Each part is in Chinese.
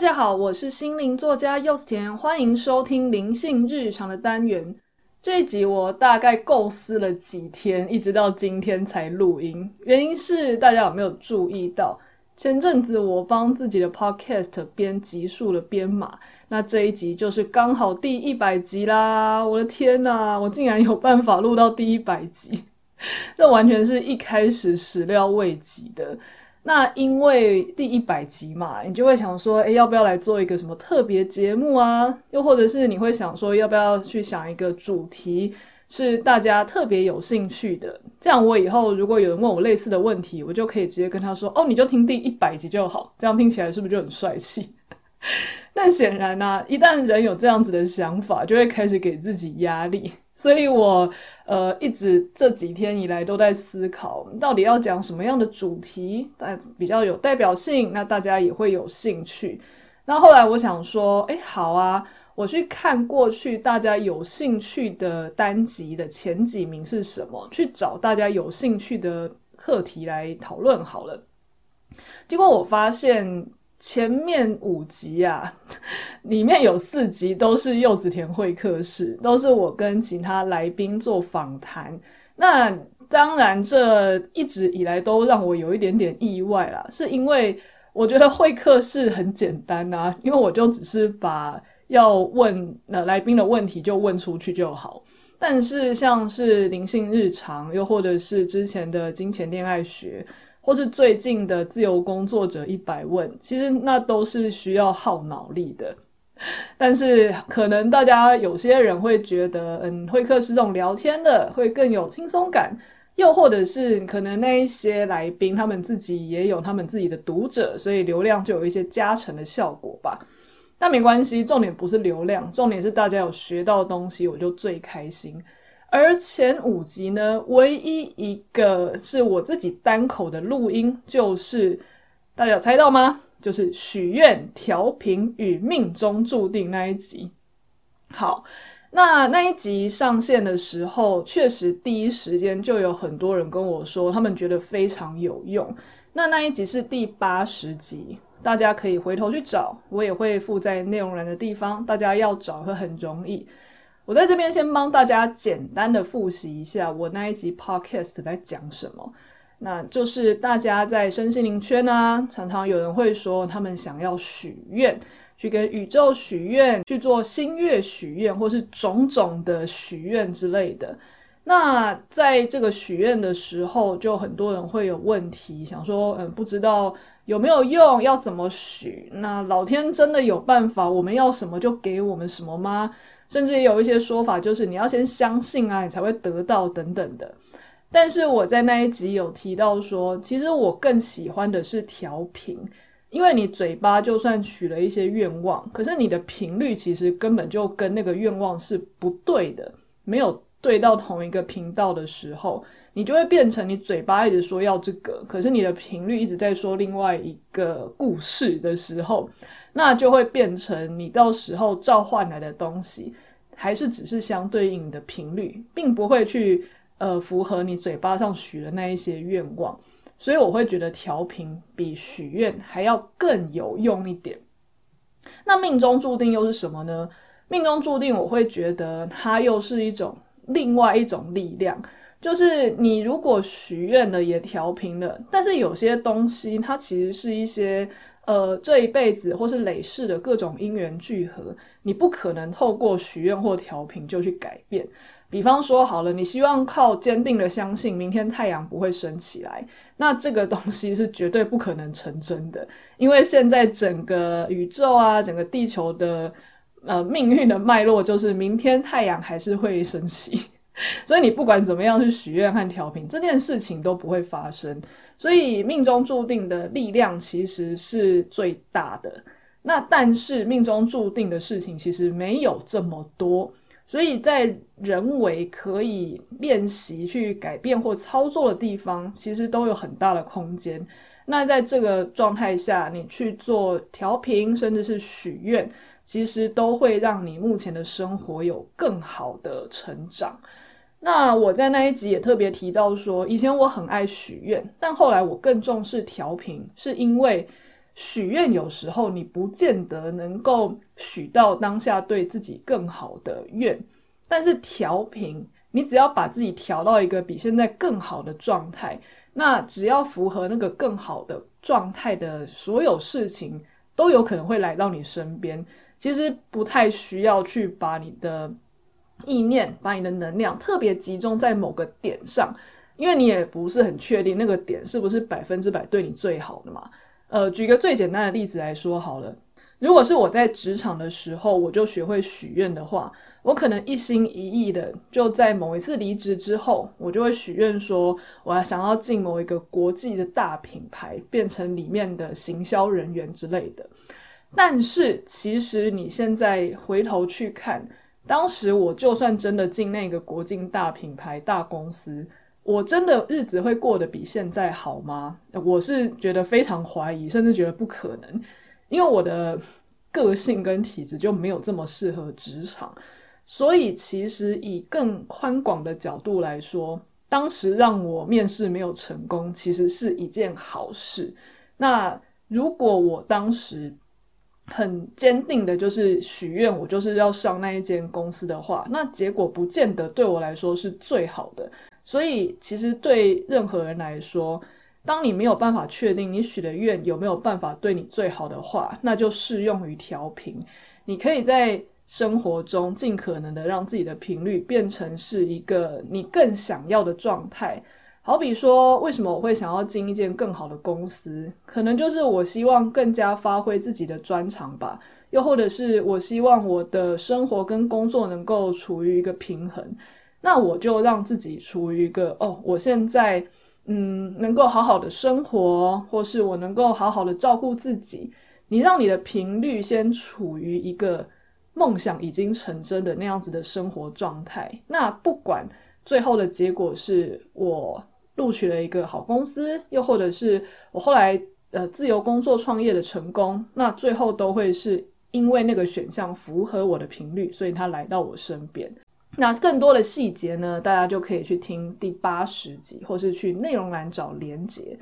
大家好，我是心灵作家柚子甜，欢迎收听灵性日常的单元。这一集我大概构思了几天，一直到今天才录音。原因是大家有没有注意到，前阵子我帮自己的 podcast 编集数的编码，那这一集就是刚好第一百集啦！我的天哪，我竟然有办法录到第一百集，这完全是一开始始料未及的。那因为第一百集嘛，你就会想说，诶，要不要来做一个什么特别节目啊？又或者是你会想说，要不要去想一个主题是大家特别有兴趣的？这样我以后如果有人问我类似的问题，我就可以直接跟他说，哦，你就听第一百集就好。这样听起来是不是就很帅气？但显然呢、一旦人有这样子的想法，就会开始给自己压力。所以我呃一直这几天以来都在思考，到底要讲什么样的主题，但比较有代表性，那大家也会有兴趣。那后来我想说，诶，好啊，我去看过去大家有兴趣的单集的前几名是什么，去找大家有兴趣的课题来讨论好了。结果我发现。前面五集啊，里面有四集都是柚子田会客室，都是我跟其他来宾做访谈。那当然，这一直以来都让我有一点点意外啦，是因为我觉得会客室很简单啊，因为我就只是把要问呃来宾的问题就问出去就好。但是像是灵性日常，又或者是之前的金钱恋爱学。或是最近的自由工作者一百问，其实那都是需要耗脑力的。但是可能大家有些人会觉得，嗯，会客是这种聊天的会更有轻松感，又或者是可能那一些来宾他们自己也有他们自己的读者，所以流量就有一些加成的效果吧。但没关系，重点不是流量，重点是大家有学到东西，我就最开心。而前五集呢，唯一一个是我自己单口的录音，就是大家有猜到吗？就是许愿、调频与命中注定那一集。好，那那一集上线的时候，确实第一时间就有很多人跟我说，他们觉得非常有用。那那一集是第八十集，大家可以回头去找，我也会附在内容栏的地方，大家要找会很容易。我在这边先帮大家简单的复习一下我那一集 podcast 在讲什么。那就是大家在身心灵圈啊，常常有人会说他们想要许愿，去跟宇宙许愿，去做星月许愿，或是种种的许愿之类的。那在这个许愿的时候，就很多人会有问题，想说，嗯，不知道有没有用，要怎么许？那老天真的有办法，我们要什么就给我们什么吗？甚至也有一些说法，就是你要先相信啊，你才会得到等等的。但是我在那一集有提到说，其实我更喜欢的是调频，因为你嘴巴就算许了一些愿望，可是你的频率其实根本就跟那个愿望是不对的，没有对到同一个频道的时候，你就会变成你嘴巴一直说要这个，可是你的频率一直在说另外一个故事的时候。那就会变成你到时候召唤来的东西，还是只是相对应的频率，并不会去呃符合你嘴巴上许的那一些愿望。所以我会觉得调频比许愿还要更有用一点。那命中注定又是什么呢？命中注定我会觉得它又是一种另外一种力量，就是你如果许愿了也调频了，但是有些东西它其实是一些。呃，这一辈子或是累世的各种因缘聚合，你不可能透过许愿或调频就去改变。比方说，好了，你希望靠坚定的相信明天太阳不会升起来，那这个东西是绝对不可能成真的，因为现在整个宇宙啊，整个地球的呃命运的脉络就是明天太阳还是会升起。所以你不管怎么样去许愿和调频，这件事情都不会发生。所以命中注定的力量其实是最大的。那但是命中注定的事情其实没有这么多，所以在人为可以练习去改变或操作的地方，其实都有很大的空间。那在这个状态下，你去做调频，甚至是许愿，其实都会让你目前的生活有更好的成长。那我在那一集也特别提到说，以前我很爱许愿，但后来我更重视调频，是因为许愿有时候你不见得能够许到当下对自己更好的愿，但是调频，你只要把自己调到一个比现在更好的状态，那只要符合那个更好的状态的所有事情，都有可能会来到你身边。其实不太需要去把你的意念、把你的能量特别集中在某个点上，因为你也不是很确定那个点是不是百分之百对你最好的嘛。呃，举个最简单的例子来说好了，如果是我在职场的时候，我就学会许愿的话，我可能一心一意的就在某一次离职之后，我就会许愿说，我要想要进某一个国际的大品牌，变成里面的行销人员之类的。但是其实你现在回头去看，当时我就算真的进那个国际大品牌大公司。我真的日子会过得比现在好吗？我是觉得非常怀疑，甚至觉得不可能，因为我的个性跟体质就没有这么适合职场。所以，其实以更宽广的角度来说，当时让我面试没有成功，其实是一件好事。那如果我当时很坚定的就是许愿，我就是要上那一间公司的话，那结果不见得对我来说是最好的。所以，其实对任何人来说，当你没有办法确定你许的愿有没有办法对你最好的话，那就适用于调频。你可以在生活中尽可能的让自己的频率变成是一个你更想要的状态。好比说，为什么我会想要进一间更好的公司？可能就是我希望更加发挥自己的专长吧，又或者是我希望我的生活跟工作能够处于一个平衡。那我就让自己处于一个哦，我现在嗯能够好好的生活，或是我能够好好的照顾自己。你让你的频率先处于一个梦想已经成真的那样子的生活状态。那不管最后的结果是我录取了一个好公司，又或者是我后来呃自由工作创业的成功，那最后都会是因为那个选项符合我的频率，所以他来到我身边。那更多的细节呢，大家就可以去听第八十集，或是去内容栏找连结。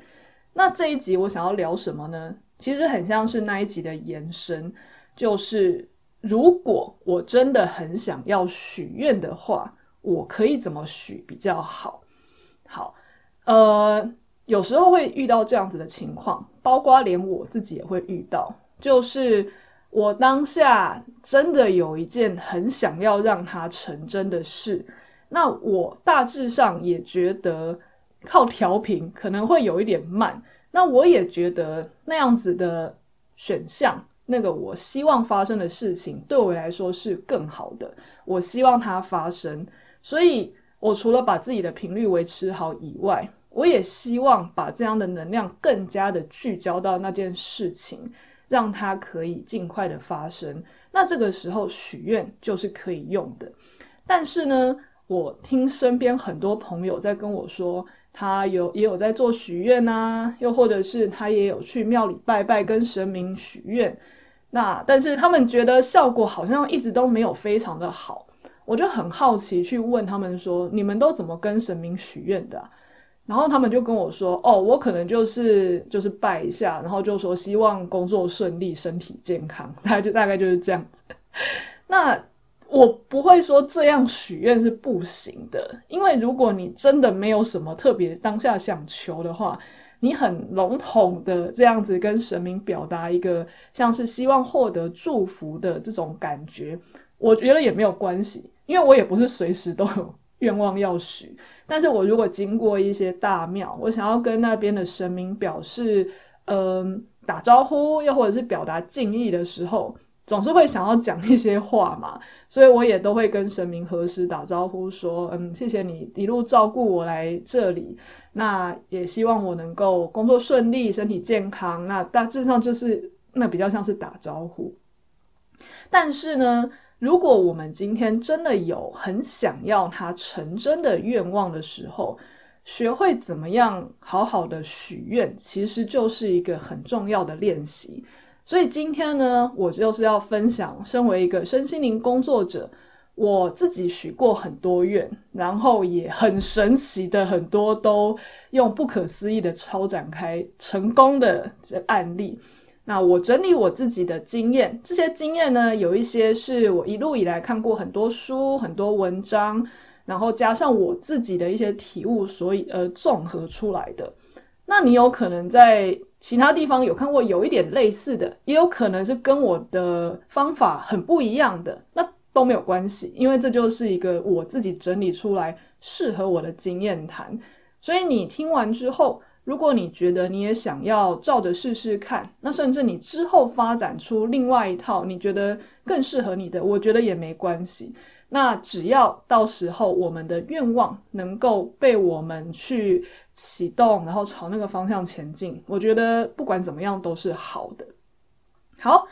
那这一集我想要聊什么呢？其实很像是那一集的延伸，就是如果我真的很想要许愿的话，我可以怎么许比较好？好，呃，有时候会遇到这样子的情况，包括连我自己也会遇到，就是。我当下真的有一件很想要让它成真的事，那我大致上也觉得靠调频可能会有一点慢，那我也觉得那样子的选项，那个我希望发生的事情对我来说是更好的，我希望它发生，所以我除了把自己的频率维持好以外，我也希望把这样的能量更加的聚焦到那件事情。让它可以尽快的发生，那这个时候许愿就是可以用的。但是呢，我听身边很多朋友在跟我说，他有也有在做许愿啊，又或者是他也有去庙里拜拜，跟神明许愿。那但是他们觉得效果好像一直都没有非常的好，我就很好奇去问他们说，你们都怎么跟神明许愿的？然后他们就跟我说：“哦，我可能就是就是拜一下，然后就说希望工作顺利、身体健康，大概就大概就是这样子。那我不会说这样许愿是不行的，因为如果你真的没有什么特别当下想求的话，你很笼统的这样子跟神明表达一个像是希望获得祝福的这种感觉，我觉得也没有关系，因为我也不是随时都有 愿望要许。”但是我如果经过一些大庙，我想要跟那边的神明表示，嗯、呃，打招呼，又或者是表达敬意的时候，总是会想要讲一些话嘛，所以我也都会跟神明何时打招呼，说，嗯，谢谢你一路照顾我来这里，那也希望我能够工作顺利，身体健康，那大致上就是那比较像是打招呼，但是呢。如果我们今天真的有很想要它成真的愿望的时候，学会怎么样好好的许愿，其实就是一个很重要的练习。所以今天呢，我就是要分享，身为一个身心灵工作者，我自己许过很多愿，然后也很神奇的很多都用不可思议的超展开成功的案例。那我整理我自己的经验，这些经验呢，有一些是我一路以来看过很多书、很多文章，然后加上我自己的一些体悟，所以呃综合出来的。那你有可能在其他地方有看过有一点类似的，也有可能是跟我的方法很不一样的，那都没有关系，因为这就是一个我自己整理出来适合我的经验谈。所以你听完之后，如果你觉得你也想要照着试试看，那甚至你之后发展出另外一套你觉得更适合你的，我觉得也没关系。那只要到时候我们的愿望能够被我们去启动，然后朝那个方向前进，我觉得不管怎么样都是好的。好，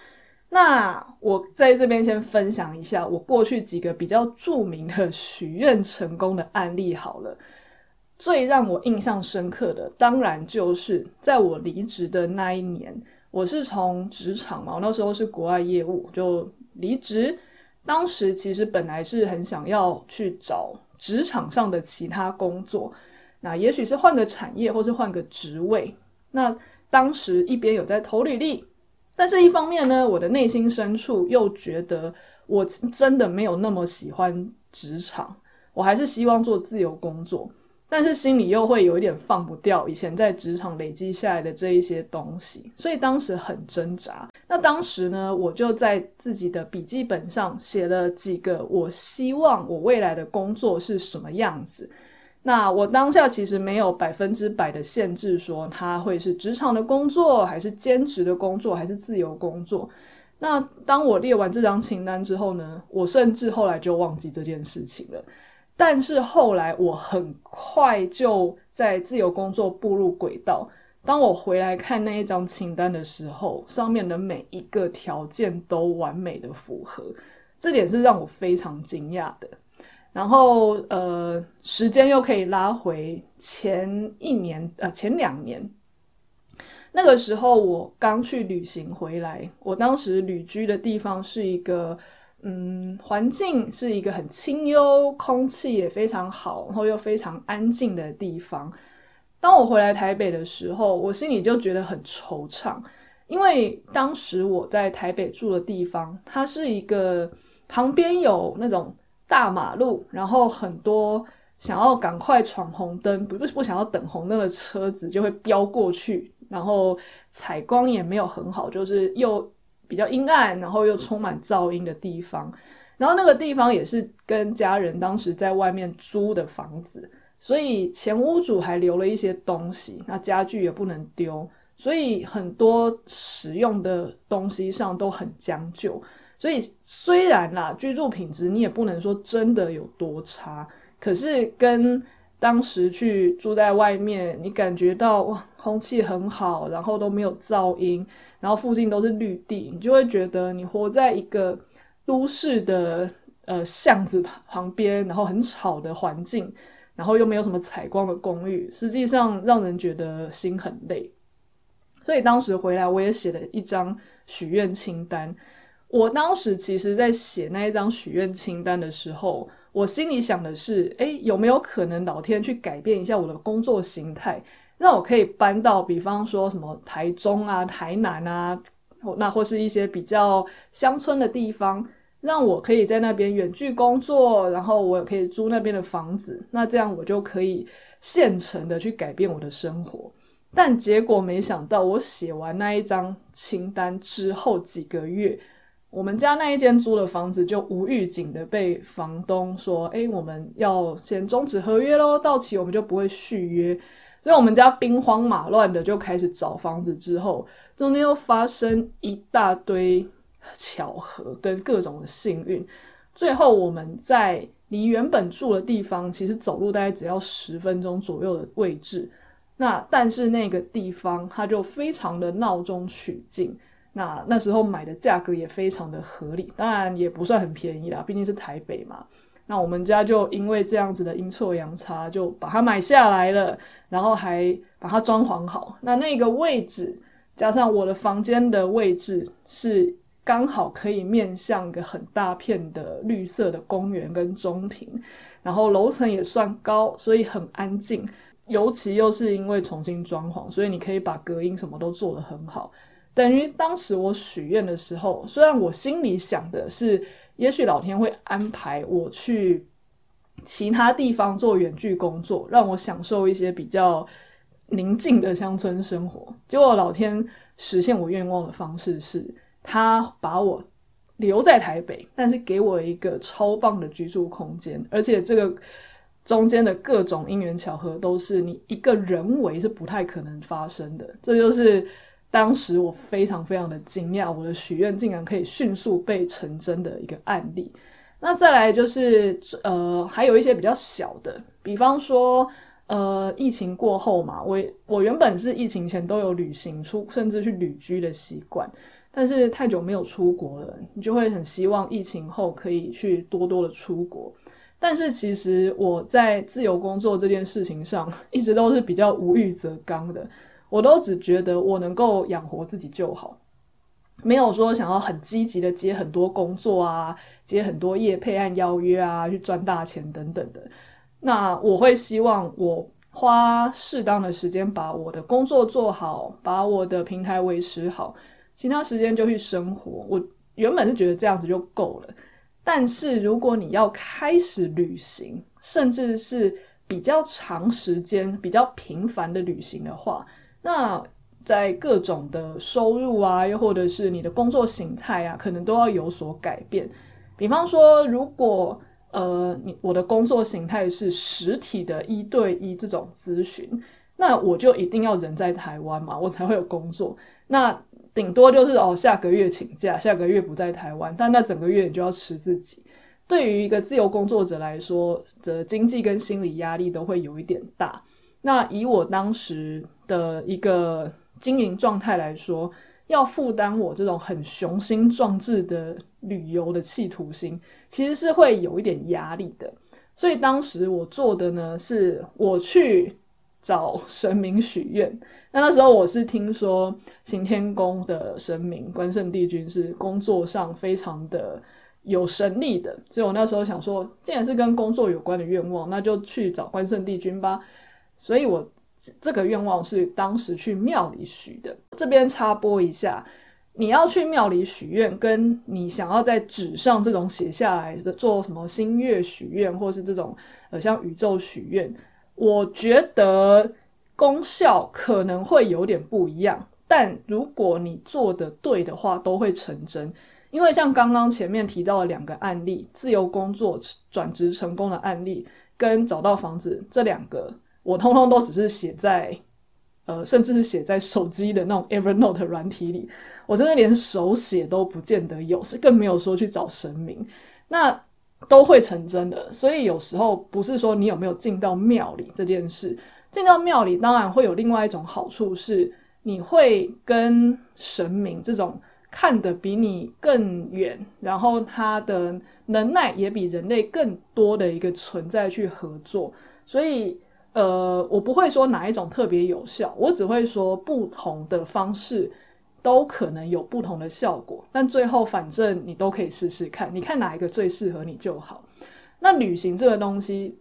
那我在这边先分享一下我过去几个比较著名的许愿成功的案例好了。最让我印象深刻的，当然就是在我离职的那一年，我是从职场嘛，我那时候是国外业务，就离职。当时其实本来是很想要去找职场上的其他工作，那也许是换个产业，或是换个职位。那当时一边有在投履历，但是一方面呢，我的内心深处又觉得我真的没有那么喜欢职场，我还是希望做自由工作。但是心里又会有一点放不掉以前在职场累积下来的这一些东西，所以当时很挣扎。那当时呢，我就在自己的笔记本上写了几个我希望我未来的工作是什么样子。那我当下其实没有百分之百的限制，说它会是职场的工作，还是兼职的工作，还是自由工作。那当我列完这张清单之后呢，我甚至后来就忘记这件事情了。但是后来我很快就在自由工作步入轨道。当我回来看那一张清单的时候，上面的每一个条件都完美的符合，这点是让我非常惊讶的。然后呃，时间又可以拉回前一年，呃，前两年，那个时候我刚去旅行回来，我当时旅居的地方是一个。嗯，环境是一个很清幽，空气也非常好，然后又非常安静的地方。当我回来台北的时候，我心里就觉得很惆怅，因为当时我在台北住的地方，它是一个旁边有那种大马路，然后很多想要赶快闯红灯，不不想要等红灯的车子就会飙过去，然后采光也没有很好，就是又。比较阴暗，然后又充满噪音的地方，然后那个地方也是跟家人当时在外面租的房子，所以前屋主还留了一些东西，那家具也不能丢，所以很多使用的东西上都很将就。所以虽然啦，居住品质你也不能说真的有多差，可是跟当时去住在外面，你感觉到哇，空气很好，然后都没有噪音。然后附近都是绿地，你就会觉得你活在一个都市的呃巷子旁边，然后很吵的环境，然后又没有什么采光的公寓，实际上让人觉得心很累。所以当时回来，我也写了一张许愿清单。我当时其实在写那一张许愿清单的时候，我心里想的是：诶，有没有可能老天去改变一下我的工作形态？让我可以搬到，比方说什么台中啊、台南啊，那或是一些比较乡村的地方，让我可以在那边远距工作，然后我也可以租那边的房子，那这样我就可以现成的去改变我的生活。但结果没想到，我写完那一张清单之后几个月，我们家那一间租的房子就无预警的被房东说：“诶，我们要先终止合约咯，到期我们就不会续约。”所以我们家兵荒马乱的就开始找房子，之后中间又发生一大堆巧合跟各种的幸运，最后我们在离原本住的地方其实走路大概只要十分钟左右的位置，那但是那个地方它就非常的闹中取静，那那时候买的价格也非常的合理，当然也不算很便宜啦，毕竟是台北嘛。那我们家就因为这样子的阴错阳差，就把它买下来了，然后还把它装潢好。那那个位置加上我的房间的位置是刚好可以面向个很大片的绿色的公园跟中庭，然后楼层也算高，所以很安静。尤其又是因为重新装潢，所以你可以把隔音什么都做得很好。等于当时我许愿的时候，虽然我心里想的是，也许老天会安排我去其他地方做远距工作，让我享受一些比较宁静的乡村生活。结果老天实现我愿望的方式是，他把我留在台北，但是给我一个超棒的居住空间，而且这个中间的各种因缘巧合都是你一个人为是不太可能发生的。这就是。当时我非常非常的惊讶，我的许愿竟然可以迅速被成真的一个案例。那再来就是呃，还有一些比较小的，比方说呃，疫情过后嘛，我我原本是疫情前都有旅行出，甚至去旅居的习惯，但是太久没有出国了，你就会很希望疫情后可以去多多的出国。但是其实我在自由工作这件事情上，一直都是比较无欲则刚的。我都只觉得我能够养活自己就好，没有说想要很积极的接很多工作啊，接很多业配案邀约啊，去赚大钱等等的。那我会希望我花适当的时间把我的工作做好，把我的平台维持好，其他时间就去生活。我原本是觉得这样子就够了，但是如果你要开始旅行，甚至是比较长时间、比较频繁的旅行的话，那在各种的收入啊，又或者是你的工作形态啊，可能都要有所改变。比方说，如果呃，你我的工作形态是实体的一对一这种咨询，那我就一定要人在台湾嘛，我才会有工作。那顶多就是哦，下个月请假，下个月不在台湾，但那整个月你就要吃自己。对于一个自由工作者来说，的经济跟心理压力都会有一点大。那以我当时的一个经营状态来说，要负担我这种很雄心壮志的旅游的企图心，其实是会有一点压力的。所以当时我做的呢，是我去找神明许愿。那那时候我是听说行天宫的神明关圣帝君是工作上非常的有神力的，所以我那时候想说，既然是跟工作有关的愿望，那就去找关圣帝君吧。所以我这个愿望是当时去庙里许的。这边插播一下，你要去庙里许愿，跟你想要在纸上这种写下来的做什么星月许愿，或是这种呃像宇宙许愿，我觉得功效可能会有点不一样。但如果你做的对的话，都会成真。因为像刚刚前面提到的两个案例，自由工作转职成功的案例，跟找到房子这两个。我通通都只是写在，呃，甚至是写在手机的那种 Evernote 软体里，我真的连手写都不见得有，是更没有说去找神明，那都会成真的。所以有时候不是说你有没有进到庙里这件事，进到庙里当然会有另外一种好处是，你会跟神明这种看得比你更远，然后他的能耐也比人类更多的一个存在去合作，所以。呃，我不会说哪一种特别有效，我只会说不同的方式都可能有不同的效果，但最后反正你都可以试试看，你看哪一个最适合你就好。那旅行这个东西，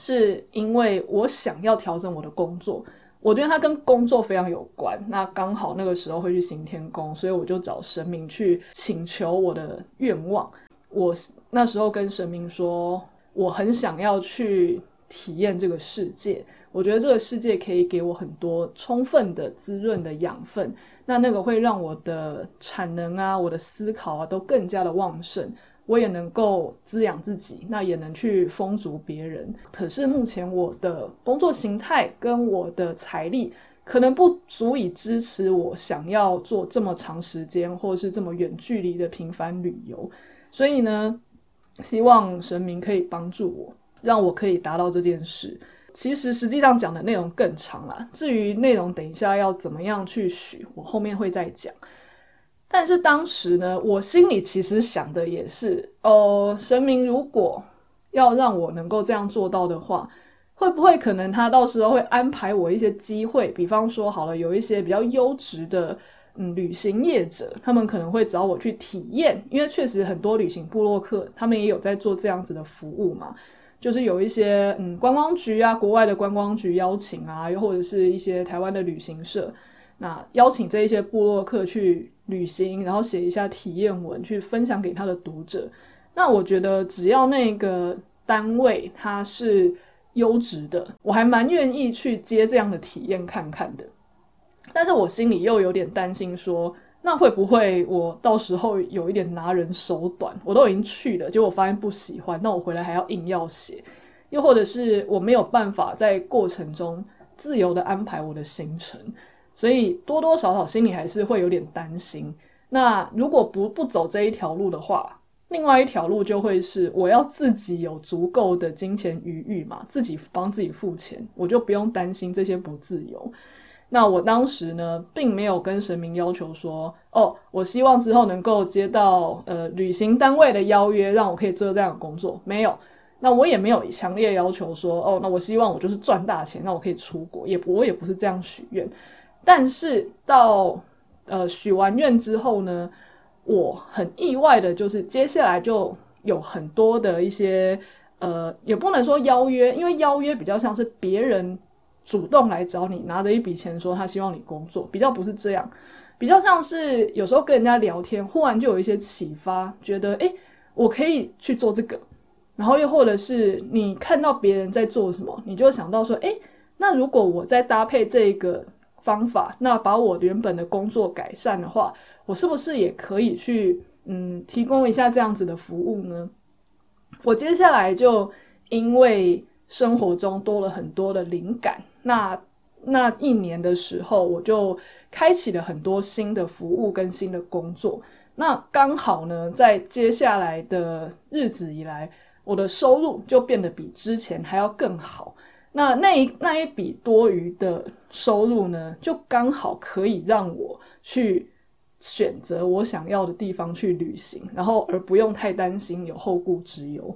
是因为我想要调整我的工作，我觉得它跟工作非常有关。那刚好那个时候会去行天宫，所以我就找神明去请求我的愿望。我那时候跟神明说，我很想要去。体验这个世界，我觉得这个世界可以给我很多充分的滋润的养分，那那个会让我的产能啊，我的思考啊都更加的旺盛，我也能够滋养自己，那也能去丰足别人。可是目前我的工作形态跟我的财力可能不足以支持我想要做这么长时间或是这么远距离的频繁旅游，所以呢，希望神明可以帮助我。让我可以达到这件事。其实实际上讲的内容更长了。至于内容，等一下要怎么样去许，我后面会再讲。但是当时呢，我心里其实想的也是，哦，神明如果要让我能够这样做到的话，会不会可能他到时候会安排我一些机会？比方说，好了，有一些比较优质的嗯旅行业者，他们可能会找我去体验，因为确实很多旅行部落客他们也有在做这样子的服务嘛。就是有一些嗯观光局啊，国外的观光局邀请啊，又或者是一些台湾的旅行社，那邀请这一些部落客去旅行，然后写一下体验文，去分享给他的读者。那我觉得只要那个单位它是优质的，我还蛮愿意去接这样的体验看看的。但是我心里又有点担心说，那会不会我到时候有一点拿人手短？我都已经去了，结果发现不喜欢，那我回来还要硬要写，又或者是我没有办法在过程中自由地安排我的行程，所以多多少少心里还是会有点担心。那如果不不走这一条路的话，另外一条路就会是我要自己有足够的金钱余裕嘛，自己帮自己付钱，我就不用担心这些不自由。那我当时呢，并没有跟神明要求说，哦，我希望之后能够接到呃旅行单位的邀约，让我可以做这样的工作。没有，那我也没有强烈要求说，哦，那我希望我就是赚大钱，那我可以出国，也我也不是这样许愿。但是到呃许完愿之后呢，我很意外的就是接下来就有很多的一些呃，也不能说邀约，因为邀约比较像是别人。主动来找你，拿着一笔钱说他希望你工作，比较不是这样，比较像是有时候跟人家聊天，忽然就有一些启发，觉得诶，我可以去做这个，然后又或者是你看到别人在做什么，你就想到说，诶，那如果我再搭配这个方法，那把我原本的工作改善的话，我是不是也可以去嗯提供一下这样子的服务呢？我接下来就因为生活中多了很多的灵感。那那一年的时候，我就开启了很多新的服务跟新的工作。那刚好呢，在接下来的日子以来，我的收入就变得比之前还要更好。那那一那一笔多余的收入呢，就刚好可以让我去选择我想要的地方去旅行，然后而不用太担心有后顾之忧。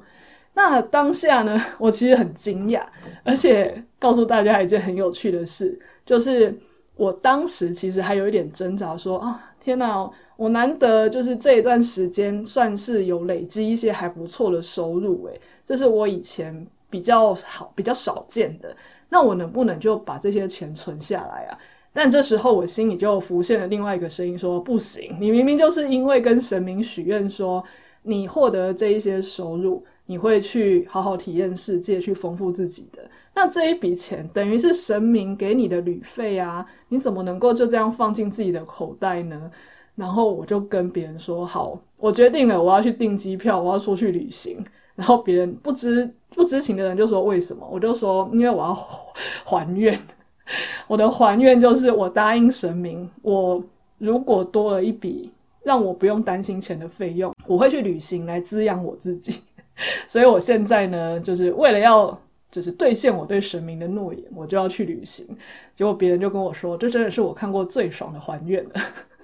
那当下呢，我其实很惊讶，而且告诉大家一件很有趣的事，就是我当时其实还有一点挣扎说，说啊，天哪，我难得就是这一段时间算是有累积一些还不错的收入，诶，这是我以前比较好、比较少见的。那我能不能就把这些钱存下来啊？但这时候我心里就浮现了另外一个声音，说不行，你明明就是因为跟神明许愿说，你获得这一些收入。你会去好好体验世界，去丰富自己的。那这一笔钱等于是神明给你的旅费啊，你怎么能够就这样放进自己的口袋呢？然后我就跟别人说：“好，我决定了，我要去订机票，我要出去旅行。”然后别人不知不知情的人就说：“为什么？”我就说：“因为我要还愿。我的还愿就是我答应神明，我如果多了一笔让我不用担心钱的费用，我会去旅行来滋养我自己。” 所以我现在呢，就是为了要就是兑现我对神明的诺言，我就要去旅行。结果别人就跟我说，这真的是我看过最爽的还愿了。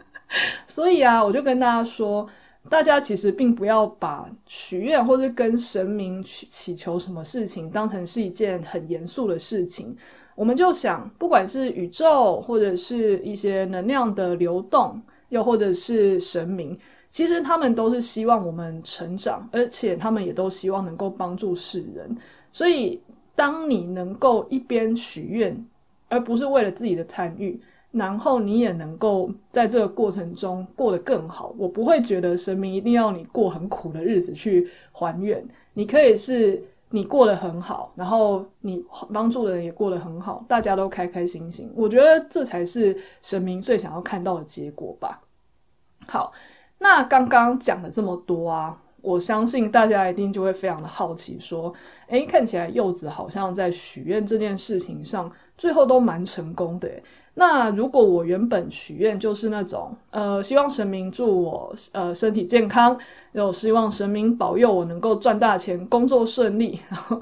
所以啊，我就跟大家说，大家其实并不要把许愿或者跟神明祈祈求什么事情当成是一件很严肃的事情。我们就想，不管是宇宙，或者是一些能量的流动，又或者是神明。其实他们都是希望我们成长，而且他们也都希望能够帮助世人。所以，当你能够一边许愿，而不是为了自己的贪欲，然后你也能够在这个过程中过得更好。我不会觉得神明一定要你过很苦的日子去还愿，你可以是你过得很好，然后你帮助的人也过得很好，大家都开开心心。我觉得这才是神明最想要看到的结果吧。好。那刚刚讲了这么多啊，我相信大家一定就会非常的好奇，说，诶，看起来柚子好像在许愿这件事情上，最后都蛮成功的。那如果我原本许愿就是那种，呃，希望神明祝我呃身体健康，又希望神明保佑我能够赚大钱，工作顺利，然后。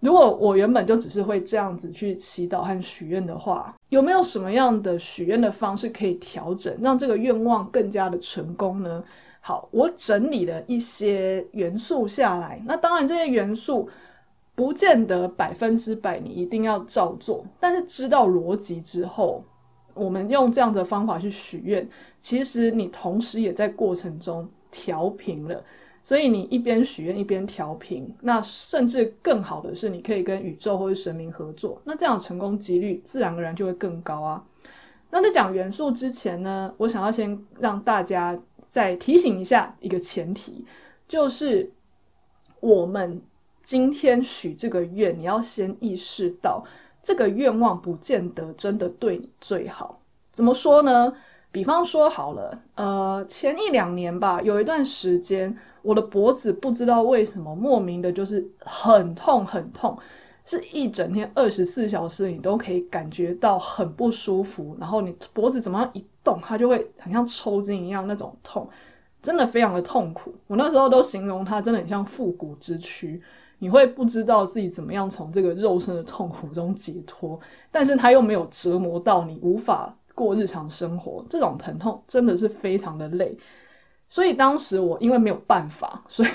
如果我原本就只是会这样子去祈祷和许愿的话，有没有什么样的许愿的方式可以调整，让这个愿望更加的成功呢？好，我整理了一些元素下来。那当然，这些元素不见得百分之百你一定要照做，但是知道逻辑之后，我们用这样的方法去许愿，其实你同时也在过程中调频了。所以你一边许愿一边调频，那甚至更好的是，你可以跟宇宙或者神明合作，那这样成功几率自然而然就会更高啊。那在讲元素之前呢，我想要先让大家再提醒一下一个前提，就是我们今天许这个愿，你要先意识到这个愿望不见得真的对你最好。怎么说呢？比方说好了，呃，前一两年吧，有一段时间，我的脖子不知道为什么莫名的就是很痛很痛。是一整天二十四小时，你都可以感觉到很不舒服，然后你脖子怎么样一动，它就会很像抽筋一样那种痛，真的非常的痛苦。我那时候都形容它真的很像复古之躯，你会不知道自己怎么样从这个肉身的痛苦中解脱，但是它又没有折磨到你无法过日常生活，这种疼痛真的是非常的累。所以当时我因为没有办法，所以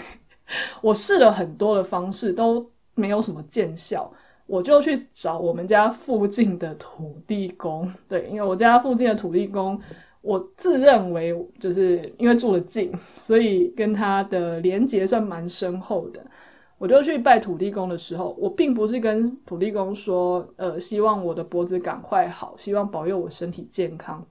我试了很多的方式都。没有什么见效，我就去找我们家附近的土地公。对，因为我家附近的土地公，我自认为就是因为住得近，所以跟他的连结算蛮深厚的。我就去拜土地公的时候，我并不是跟土地公说，呃，希望我的脖子赶快好，希望保佑我身体健康。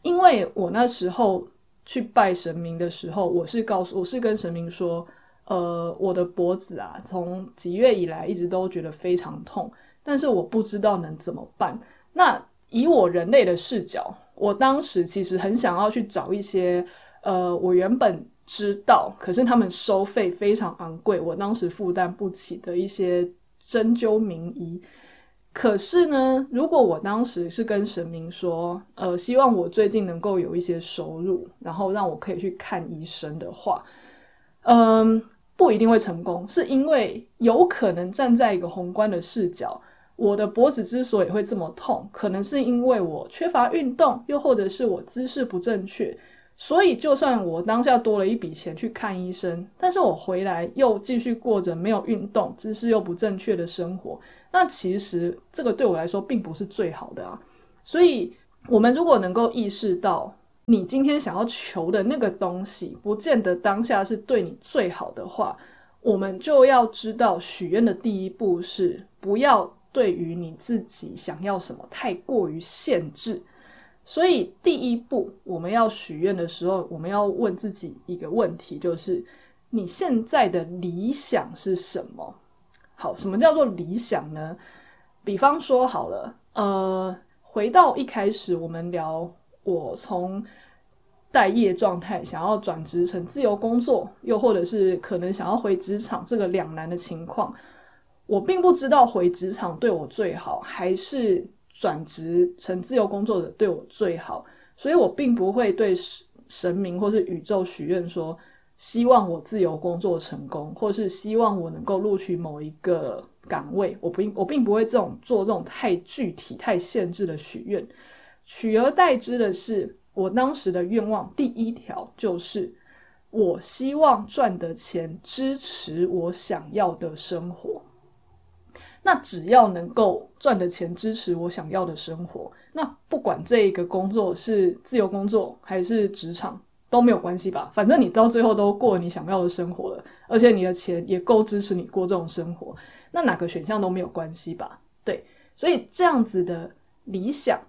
因为我那时候去拜神明的时候，我是告诉，我是跟神明说。呃，我的脖子啊，从几月以来一直都觉得非常痛，但是我不知道能怎么办。那以我人类的视角，我当时其实很想要去找一些，呃，我原本知道，可是他们收费非常昂贵，我当时负担不起的一些针灸名医。可是呢，如果我当时是跟神明说，呃，希望我最近能够有一些收入，然后让我可以去看医生的话，嗯。不一定会成功，是因为有可能站在一个宏观的视角，我的脖子之所以会这么痛，可能是因为我缺乏运动，又或者是我姿势不正确。所以，就算我当下多了一笔钱去看医生，但是我回来又继续过着没有运动、姿势又不正确的生活，那其实这个对我来说并不是最好的啊。所以，我们如果能够意识到，你今天想要求的那个东西，不见得当下是对你最好的话，我们就要知道许愿的第一步是不要对于你自己想要什么太过于限制。所以第一步，我们要许愿的时候，我们要问自己一个问题，就是你现在的理想是什么？好，什么叫做理想呢？比方说好了，呃，回到一开始我们聊。我从待业状态想要转职成自由工作，又或者是可能想要回职场，这个两难的情况，我并不知道回职场对我最好，还是转职成自由工作者对我最好，所以我并不会对神明或是宇宙许愿说，希望我自由工作成功，或是希望我能够录取某一个岗位，我不，我并不会这种做这种太具体、太限制的许愿。取而代之的是，我当时的愿望第一条就是，我希望赚的钱支持我想要的生活。那只要能够赚的钱支持我想要的生活，那不管这一个工作是自由工作还是职场都没有关系吧？反正你到最后都过你想要的生活了，而且你的钱也够支持你过这种生活，那哪个选项都没有关系吧？对，所以这样子的理想。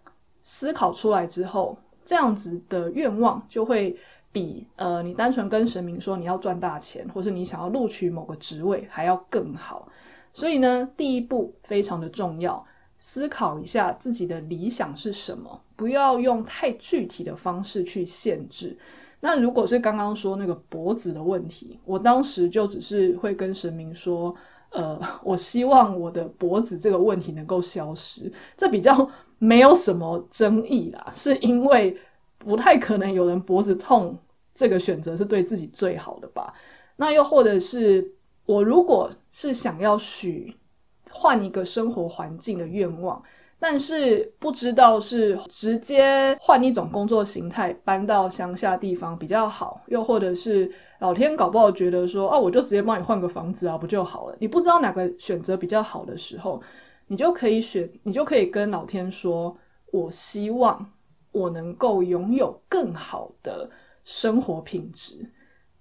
思考出来之后，这样子的愿望就会比呃你单纯跟神明说你要赚大钱，或是你想要录取某个职位还要更好。所以呢，第一步非常的重要，思考一下自己的理想是什么，不要用太具体的方式去限制。那如果是刚刚说那个脖子的问题，我当时就只是会跟神明说，呃，我希望我的脖子这个问题能够消失，这比较。没有什么争议啦，是因为不太可能有人脖子痛，这个选择是对自己最好的吧？那又或者是我如果是想要许换一个生活环境的愿望，但是不知道是直接换一种工作形态搬到乡下地方比较好，又或者是老天搞不好觉得说，哦，我就直接帮你换个房子啊，不就好了？你不知道哪个选择比较好的时候。你就可以选，你就可以跟老天说：“我希望我能够拥有更好的生活品质。”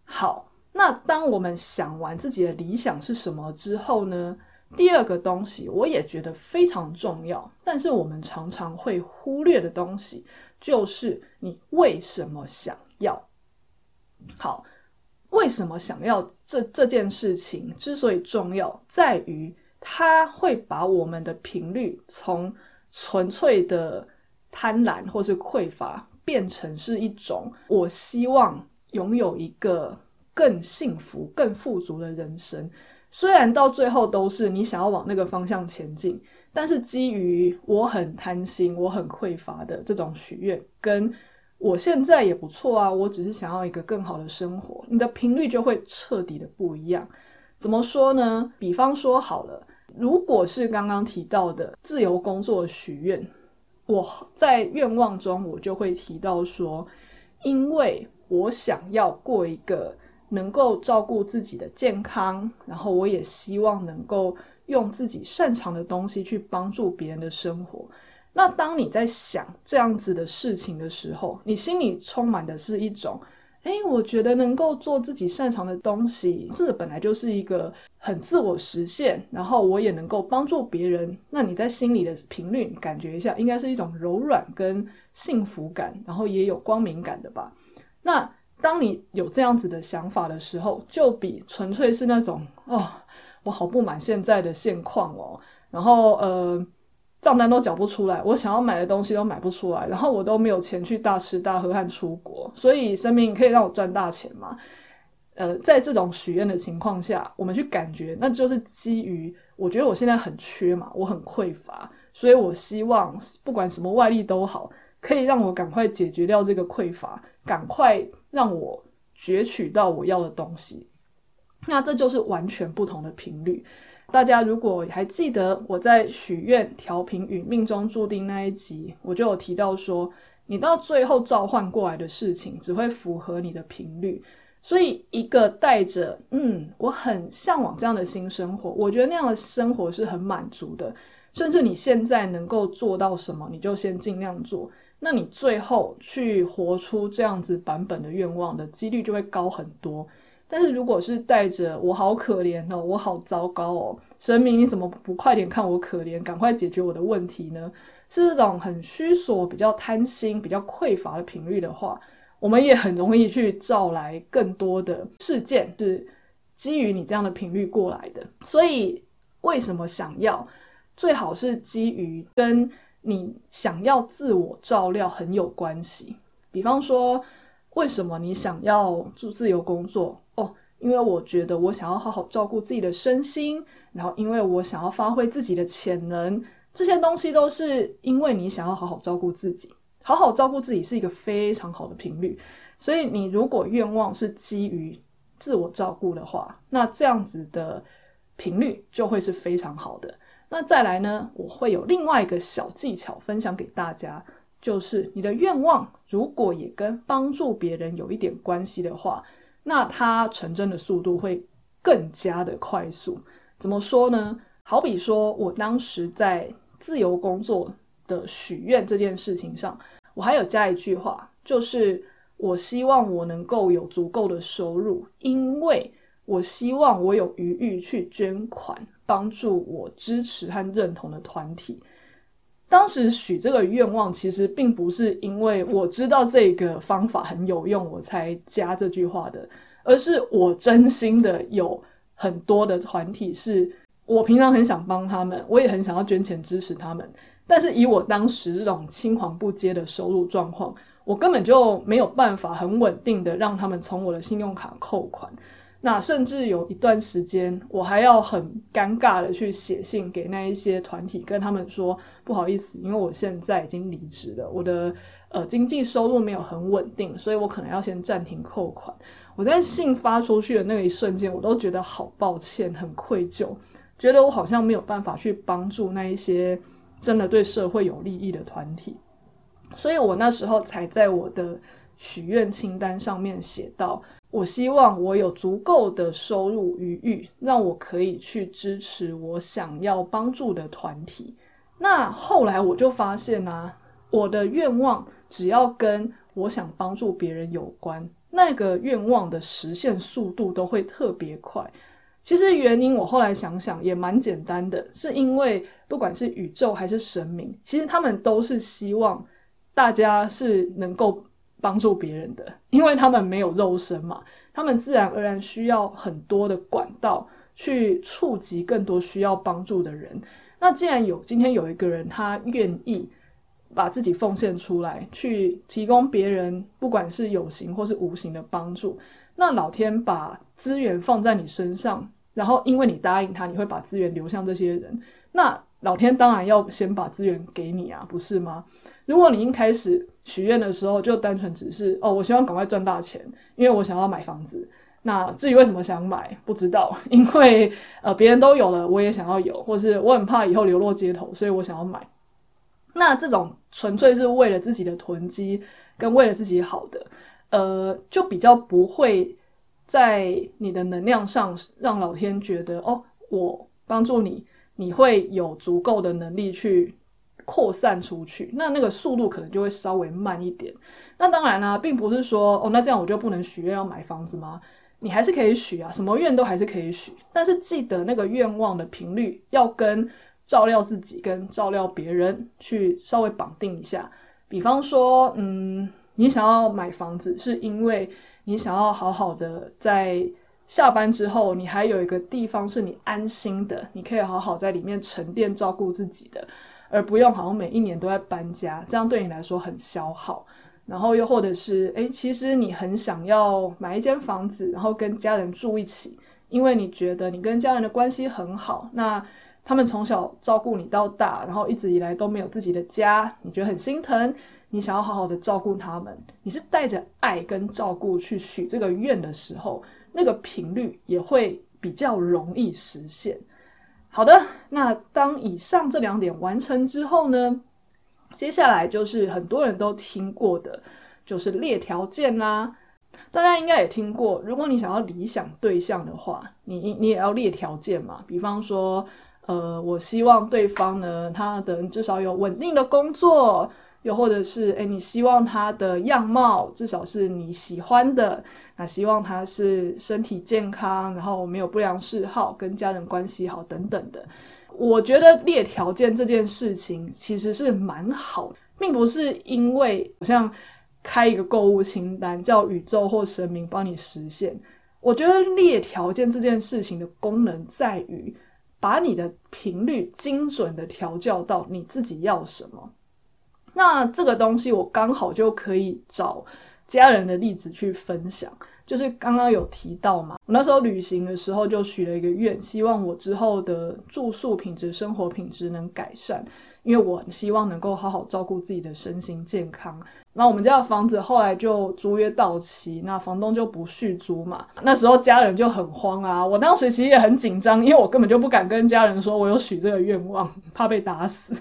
好，那当我们想完自己的理想是什么之后呢？第二个东西，我也觉得非常重要，但是我们常常会忽略的东西，就是你为什么想要。好，为什么想要这这件事情之所以重要，在于它会把我们的频率从纯粹的贪婪或是匮乏，变成是一种我希望拥有一个更幸福、更富足的人生。虽然到最后都是你想要往那个方向前进，但是基于我很贪心、我很匮乏的这种许愿，跟我现在也不错啊，我只是想要一个更好的生活，你的频率就会彻底的不一样。怎么说呢？比方说好了，如果是刚刚提到的自由工作许愿，我在愿望中我就会提到说，因为我想要过一个。能够照顾自己的健康，然后我也希望能够用自己擅长的东西去帮助别人的生活。那当你在想这样子的事情的时候，你心里充满的是一种，诶，我觉得能够做自己擅长的东西，这本来就是一个很自我实现，然后我也能够帮助别人。那你在心里的频率感觉一下，应该是一种柔软跟幸福感，然后也有光明感的吧？那。当你有这样子的想法的时候，就比纯粹是那种哦，我好不满现在的现况哦，然后呃，账单都缴不出来，我想要买的东西都买不出来，然后我都没有钱去大吃大喝和出国，所以神明可以让我赚大钱吗？呃，在这种许愿的情况下，我们去感觉，那就是基于我觉得我现在很缺嘛，我很匮乏，所以我希望不管什么外力都好，可以让我赶快解决掉这个匮乏，赶快。让我攫取到我要的东西，那这就是完全不同的频率。大家如果还记得我在许愿调频与命中注定那一集，我就有提到说，你到最后召唤过来的事情只会符合你的频率。所以，一个带着“嗯，我很向往这样的新生活”，我觉得那样的生活是很满足的。甚至你现在能够做到什么，你就先尽量做。那你最后去活出这样子版本的愿望的几率就会高很多。但是如果是带着我好可怜哦，我好糟糕哦，神明你怎么不快点看我可怜，赶快解决我的问题呢？是这种很虚索、比较贪心、比较匮乏的频率的话，我们也很容易去招来更多的事件是基于你这样的频率过来的。所以为什么想要？最好是基于跟。你想要自我照料很有关系，比方说，为什么你想要做自由工作？哦，因为我觉得我想要好好照顾自己的身心，然后因为我想要发挥自己的潜能，这些东西都是因为你想要好好照顾自己。好好照顾自己是一个非常好的频率，所以你如果愿望是基于自我照顾的话，那这样子的频率就会是非常好的。那再来呢，我会有另外一个小技巧分享给大家，就是你的愿望如果也跟帮助别人有一点关系的话，那它成真的速度会更加的快速。怎么说呢？好比说我当时在自由工作的许愿这件事情上，我还有加一句话，就是我希望我能够有足够的收入，因为我希望我有余裕去捐款。帮助我支持和认同的团体。当时许这个愿望，其实并不是因为我知道这个方法很有用，我才加这句话的，而是我真心的有很多的团体是我平常很想帮他们，我也很想要捐钱支持他们，但是以我当时这种青黄不接的收入状况，我根本就没有办法很稳定的让他们从我的信用卡扣款。那甚至有一段时间，我还要很尴尬的去写信给那一些团体，跟他们说不好意思，因为我现在已经离职了，我的呃经济收入没有很稳定，所以我可能要先暂停扣款。我在信发出去的那一瞬间，我都觉得好抱歉，很愧疚，觉得我好像没有办法去帮助那一些真的对社会有利益的团体，所以我那时候才在我的许愿清单上面写到。我希望我有足够的收入余裕，让我可以去支持我想要帮助的团体。那后来我就发现啊，我的愿望只要跟我想帮助别人有关，那个愿望的实现速度都会特别快。其实原因我后来想想也蛮简单的，是因为不管是宇宙还是神明，其实他们都是希望大家是能够帮助别人的，因为他们没有肉身嘛，他们自然而然需要很多的管道去触及更多需要帮助的人。那既然有今天有一个人，他愿意把自己奉献出来，去提供别人，不管是有形或是无形的帮助，那老天把资源放在你身上，然后因为你答应他，你会把资源流向这些人，那老天当然要先把资源给你啊，不是吗？如果你一开始许愿的时候就单纯只是哦，我希望赶快赚大钱，因为我想要买房子。那至于为什么想买，不知道，因为呃别人都有了，我也想要有，或是我很怕以后流落街头，所以我想要买。那这种纯粹是为了自己的囤积跟为了自己好的，呃，就比较不会在你的能量上让老天觉得哦，我帮助你，你会有足够的能力去扩散出去，那那个速度可能就会稍微慢一点。那当然啦、并不是说哦，那这样我就不能许愿要买房子吗？你还是可以许啊，什么愿都还是可以许，但是记得那个愿望的频率要跟照料自己跟照料别人去稍微绑定一下。比方说，嗯，你想要买房子，是因为你想要好好的在下班之后，你还有一个地方是你安心的，你可以好好在里面沉淀照顾自己的，而不用好像每一年都在搬家，这样对你来说很消耗。然后又或者是，诶，其实你很想要买一间房子，然后跟家人住一起，因为你觉得你跟家人的关系很好，那他们从小照顾你到大，然后一直以来都没有自己的家，你觉得很心疼，你想要好好的照顾他们，你是带着爱跟照顾去许这个愿的时候，那个频率也会比较容易实现。好的，那当以上这两点完成之后呢，接下来就是很多人都听过的，就是列条件啦。大家应该也听过，如果你想要理想对象的话，你你也要列条件嘛。比方说，呃，我希望对方呢，他的至少有稳定的工作，又或者是，诶，你希望他的样貌至少是你喜欢的，那希望他是身体健康，然后没有不良嗜好，跟家人关系好等等的。我觉得列条件这件事情其实是蛮好，并不是因为好像开一个购物清单叫宇宙或神明帮你实现。我觉得列条件这件事情的功能在于把你的频率精准的调教到你自己要什么。那这个东西我刚好就可以找家人的例子去分享。就是刚刚有提到嘛，我那时候旅行的时候就许了一个愿，希望我之后的住宿品质、生活品质能改善，因为我希望能够好好照顾自己的身心健康。那我们家的房子后来就租约到期，那房东就不续租嘛，那时候家人就很慌啊，我当时其实也很紧张，因为我根本就不敢跟家人说我有许这个愿望，怕被打死。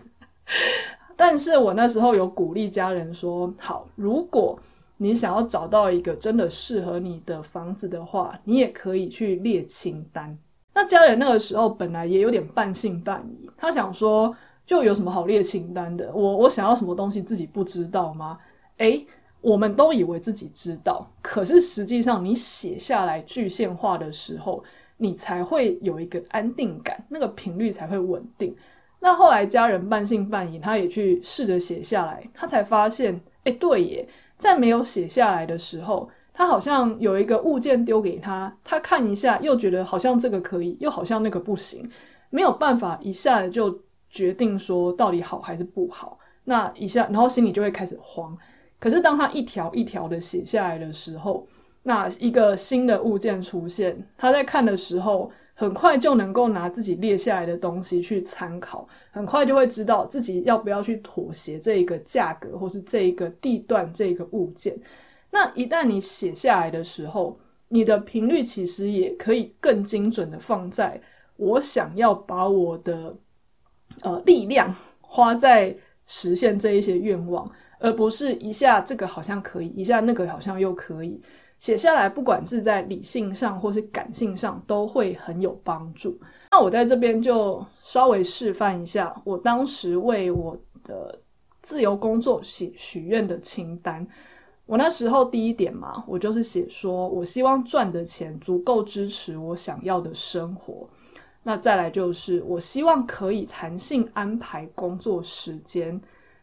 但是我那时候有鼓励家人说，好，如果你想要找到一个真的适合你的房子的话，你也可以去列清单。那家人那个时候本来也有点半信半疑，他想说，就有什么好列清单的？我我想要什么东西自己不知道吗？诶，我们都以为自己知道，可是实际上你写下来具现化的时候，你才会有一个安定感，那个频率才会稳定。那后来家人半信半疑，他也去试着写下来，他才发现，诶，对耶。在没有写下来的时候，他好像有一个物件丢给他，他看一下，又觉得好像这个可以，又好像那个不行，没有办法一下子就决定说到底好还是不好。那一下，然后心里就会开始慌。可是当他一条一条的写下来的时候，那一个新的物件出现，他在看的时候，很快就能够拿自己列下来的东西去参考，很快就会知道自己要不要去妥协这一个价格，或是这一个地段这个物件。那一旦你写下来的时候，你的频率其实也可以更精准的放在我想要把我的呃力量花在实现这一些愿望，而不是一下这个好像可以，一下那个好像又可以。写下来，不管是在理性上或是感性上，都会很有帮助。那我在这边就稍微示范一下，我当时为我的自由工作许许愿的清单。我那时候第一点嘛，我就是写说我希望赚的钱足够支持我想要的生活。那再来就是我希望可以弹性安排工作时间。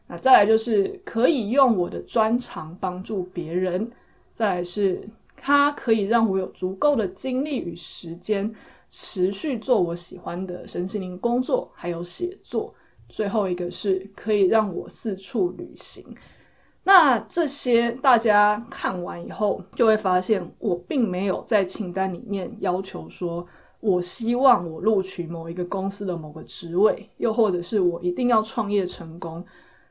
那再来就是可以用我的专长帮助别人。再来是它可以让我有足够的精力与时间持续做我喜欢的身心灵工作，还有写作。最后一个是可以让我四处旅行。那这些大家看完以后，就会发现我并没有在清单里面要求说，我希望我录取某一个公司的某个职位，又或者是我一定要创业成功。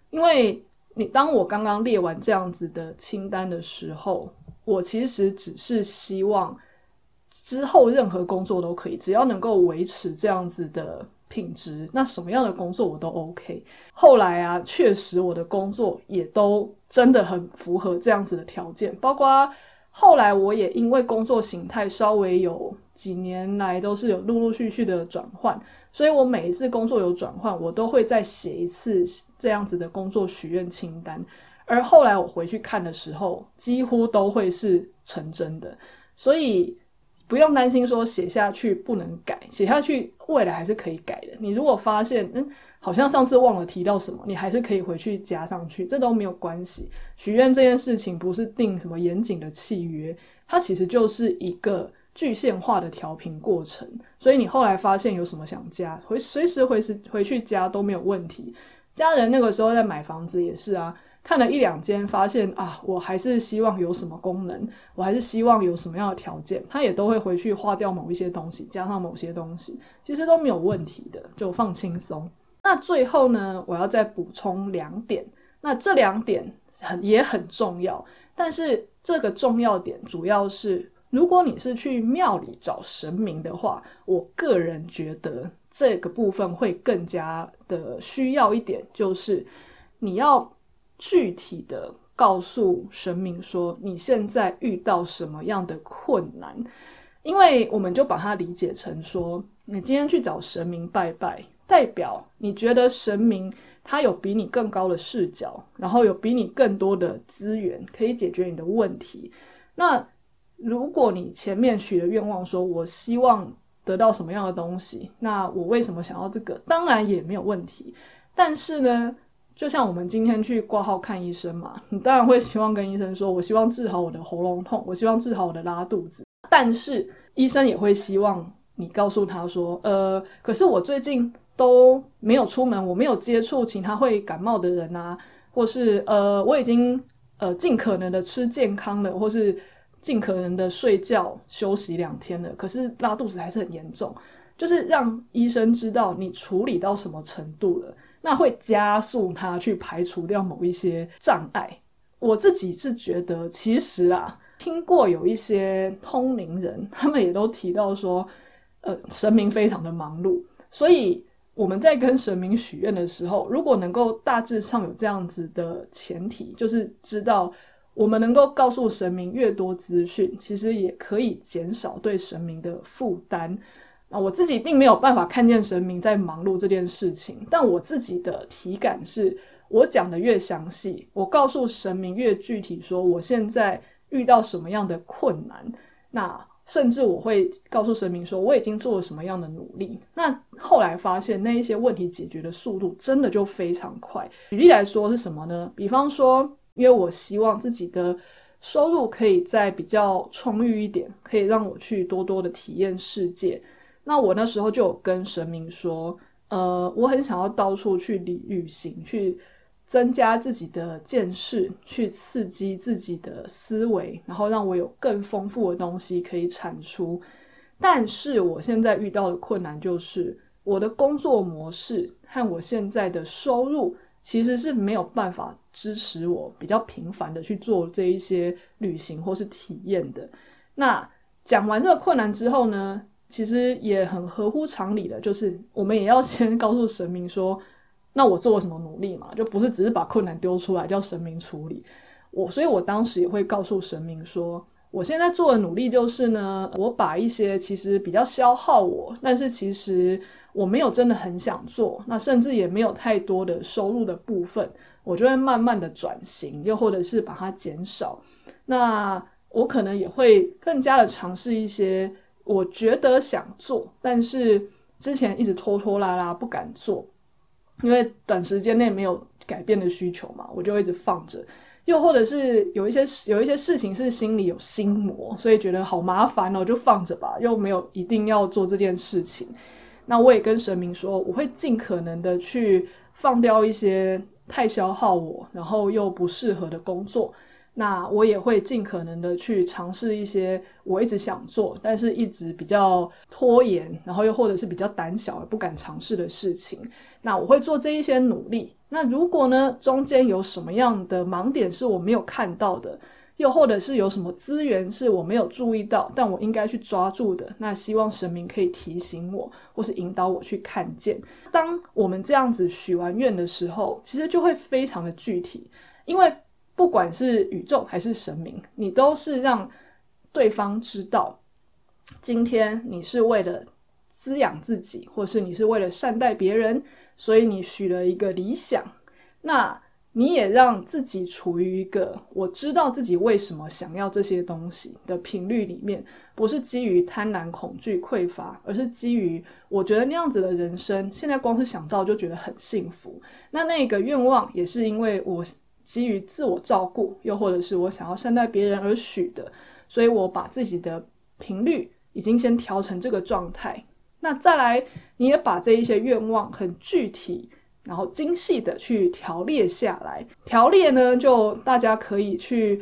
因为你当我刚刚列完这样子的清单的时候，我其实只是希望之后任何工作都可以，只要能够维持这样子的。品质，那什么样的工作我都 OK。后来啊，确实我的工作也都真的很符合这样子的条件。包括后来我也因为工作形态稍微有几年来都是有陆陆续续的转换，所以我每一次工作有转换，我都会再写一次这样子的工作许愿清单。而后来我回去看的时候，几乎都会是成真的。所以。不用担心说写下去不能改，写下去未来还是可以改的。你如果发现，嗯，好像上次忘了提到什么，你还是可以回去加上去，这都没有关系。许愿这件事情不是定什么严谨的契约，它其实就是一个具现化的调频过程。所以你后来发现有什么想加，回随时回时回去加都没有问题。家人那个时候在买房子也是啊。看了一两间，发现啊，我还是希望有什么功能，我还是希望有什么样的条件，他也都会回去划掉某一些东西，加上某些东西，其实都没有问题的，就放轻松。那最后呢，我要再补充两点，那这两点很也很重要，但是这个重要点主要是，如果你是去庙里找神明的话，我个人觉得这个部分会更加的需要一点，就是你要。具体的告诉神明说，你现在遇到什么样的困难，因为我们就把它理解成说，你今天去找神明拜拜，代表你觉得神明他有比你更高的视角，然后有比你更多的资源可以解决你的问题。那如果你前面许的愿望说，我希望得到什么样的东西，那我为什么想要这个？当然也没有问题，但是呢，就像我们今天去挂号看医生嘛，你当然会希望跟医生说，我希望治好我的喉咙痛，我希望治好我的拉肚子。但是医生也会希望你告诉他说，呃，可是我最近都没有出门，我没有接触其他会感冒的人啊，或是呃，我已经呃尽可能的吃健康的，或是尽可能的睡觉休息两天了，可是拉肚子还是很严重，就是让医生知道你处理到什么程度了。那会加速他去排除掉某一些障碍。我自己是觉得，其实啊，听过有一些通灵人，他们也都提到说，呃，神明非常的忙碌，所以我们在跟神明许愿的时候，如果能够大致上有这样子的前提，就是知道我们能够告诉神明越多资讯，其实也可以减少对神明的负担。啊，我自己并没有办法看见神明在忙碌这件事情，但我自己的体感是，我讲的越详细，我告诉神明越具体，说我现在遇到什么样的困难，那甚至我会告诉神明说我已经做了什么样的努力。那后来发现那一些问题解决的速度真的就非常快。举例来说是什么呢？比方说，因为我希望自己的收入可以再比较充裕一点，可以让我去多多的体验世界。那我那时候就有跟神明说，呃，我很想要到处去旅旅行，去增加自己的见识，去刺激自己的思维，然后让我有更丰富的东西可以产出。但是我现在遇到的困难就是，我的工作模式和我现在的收入其实是没有办法支持我比较频繁的去做这一些旅行或是体验的。那讲完这个困难之后呢，其实也很合乎常理的，就是我们也要先告诉神明说，那我做了什么努力嘛，就不是只是把困难丢出来叫神明处理。我，所以我当时也会告诉神明说，我现在做的努力就是呢，我把一些其实比较消耗我，但是其实我没有真的很想做，那甚至也没有太多的收入的部分，我就会慢慢的转型，又或者是把它减少。那我可能也会更加的尝试一些我觉得想做，但是之前一直拖拖拉拉不敢做，因为短时间内没有改变的需求嘛，我就一直放着。又或者是有一些有一些事情是心里有心魔，所以觉得好麻烦哦，就放着吧，又没有一定要做这件事情。那我也跟神明说，我会尽可能的去放掉一些太消耗我，然后又不适合的工作。那我也会尽可能的去尝试一些我一直想做，但是一直比较拖延，然后又或者是比较胆小而不敢尝试的事情。那我会做这一些努力。那如果呢，中间有什么样的盲点是我没有看到的，又或者是有什么资源是我没有注意到，但我应该去抓住的，那希望神明可以提醒我，或是引导我去看见。当我们这样子许完愿的时候，其实就会非常的具体，因为。不管是宇宙还是神明，你都是让对方知道，今天你是为了滋养自己，或是你是为了善待别人，所以你许了一个理想。那你也让自己处于一个我知道自己为什么想要这些东西的频率里面，不是基于贪婪、恐惧、匮乏，而是基于我觉得那样子的人生，现在光是想到就觉得很幸福。那那个愿望也是因为我。基于自我照顾，又或者是我想要善待别人而许的，所以我把自己的频率已经先调成这个状态。那再来，你也把这一些愿望很具体，然后精细的去条列下来。条列呢，就大家可以去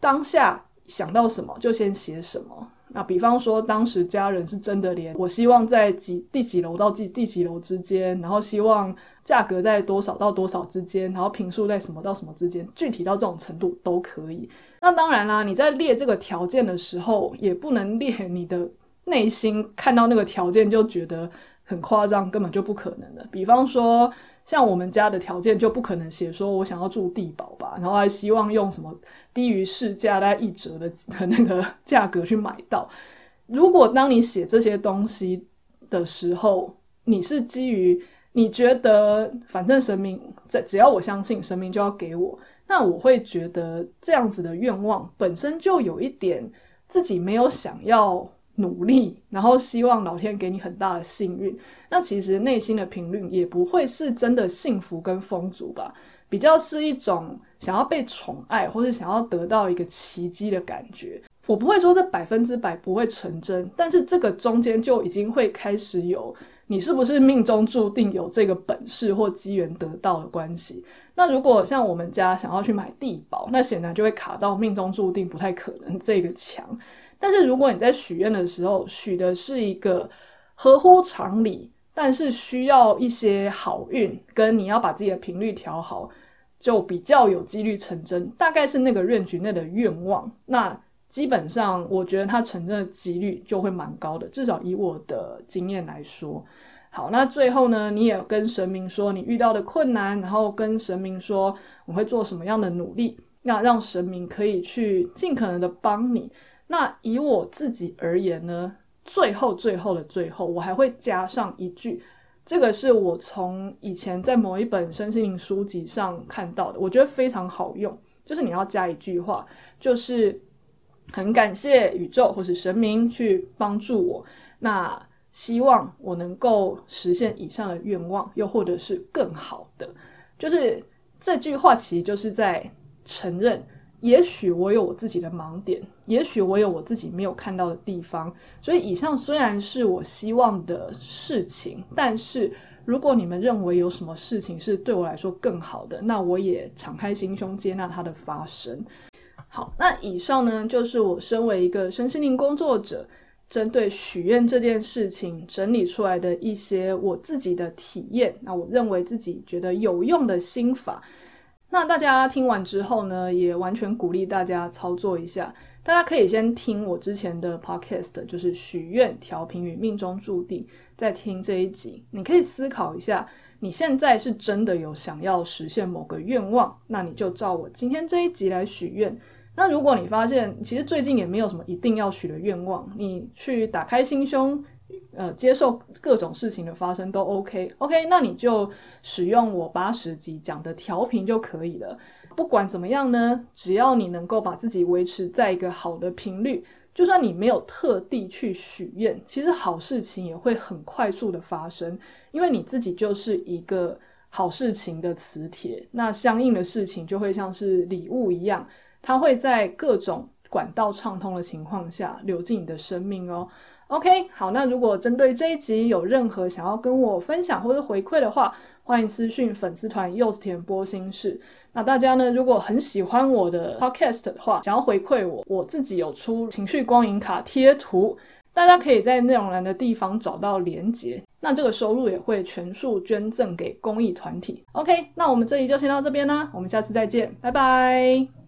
当下想到什么就先写什么。那比方说，当时家人是真的连我希望在几第几楼到第第几楼之间，然后希望价格在多少到多少之间，然后平数在什么到什么之间，具体到这种程度都可以。那当然啦，你在列这个条件的时候，也不能列你的内心看到那个条件就觉得很夸张，根本就不可能的。比方说。像我们家的条件就不可能写说我想要住地堡吧，然后还希望用什么低于市价大概一折的那个价格去买到。如果当你写这些东西的时候，你是基于你觉得反正神明在，只要我相信神明就要给我，那我会觉得这样子的愿望本身就有一点自己没有想要。努力，然后希望老天给你很大的幸运。那其实内心的频率也不会是真的幸福跟丰足吧，比较是一种想要被宠爱，或是想要得到一个奇迹的感觉。我不会说这百分之百不会成真，但是这个中间就已经会开始有你是不是命中注定有这个本事或机缘得到的关系。那如果像我们家想要去买地堡，那显然就会卡到命中注定不太可能这个墙。但是如果你在许愿的时候许的是一个合乎常理，但是需要一些好运，跟你要把自己的频率调好，就比较有几率成真。大概是那个愿局内的愿望，那基本上我觉得它成真的几率就会蛮高的。至少以我的经验来说，好，那最后呢，你也跟神明说你遇到的困难，然后跟神明说我会做什么样的努力，那让神明可以去尽可能的帮你。那以我自己而言呢，最后最后的最后，我还会加上一句，这个是我从以前在某一本身心灵书籍上看到的，我觉得非常好用，就是你要加一句话，就是很感谢宇宙或是神明去帮助我，那希望我能够实现以上的愿望，又或者是更好的，就是这句话其实就是在承认。也许我有我自己的盲点，也许我有我自己没有看到的地方，所以以上虽然是我希望的事情，但是如果你们认为有什么事情是对我来说更好的，那我也敞开心胸接纳它的发生。好，那以上呢，就是我身为一个身心灵工作者，针对许愿这件事情整理出来的一些我自己的体验，那我认为自己觉得有用的心法。那大家听完之后呢，也完全鼓励大家操作一下。大家可以先听我之前的 podcast，就是许愿调频与命中注定，再听这一集。你可以思考一下，你现在是真的有想要实现某个愿望，那你就照我今天这一集来许愿。那如果你发现其实最近也没有什么一定要许的愿望，你去打开心胸，呃，接受各种事情的发生都 OK，OK，、那你就使用我八十集讲的调频就可以了。不管怎么样呢，只要你能够把自己维持在一个好的频率，就算你没有特地去许愿，其实好事情也会很快速的发生，因为你自己就是一个好事情的磁铁，那相应的事情就会像是礼物一样，它会在各种管道畅通的情况下流进你的生命哦。OK，好，那如果针对这一集有任何想要跟我分享或者回馈的话，欢迎私讯粉丝团柚子甜波心事。那大家呢，如果很喜欢我的 Podcast 的话，想要回馈我，我自己有出情绪光影卡贴图，大家可以在内容栏的地方找到连结。那这个收入也会全数捐赠给公益团体。OK，那我们这里就先到这边啦，我们下次再见，拜拜。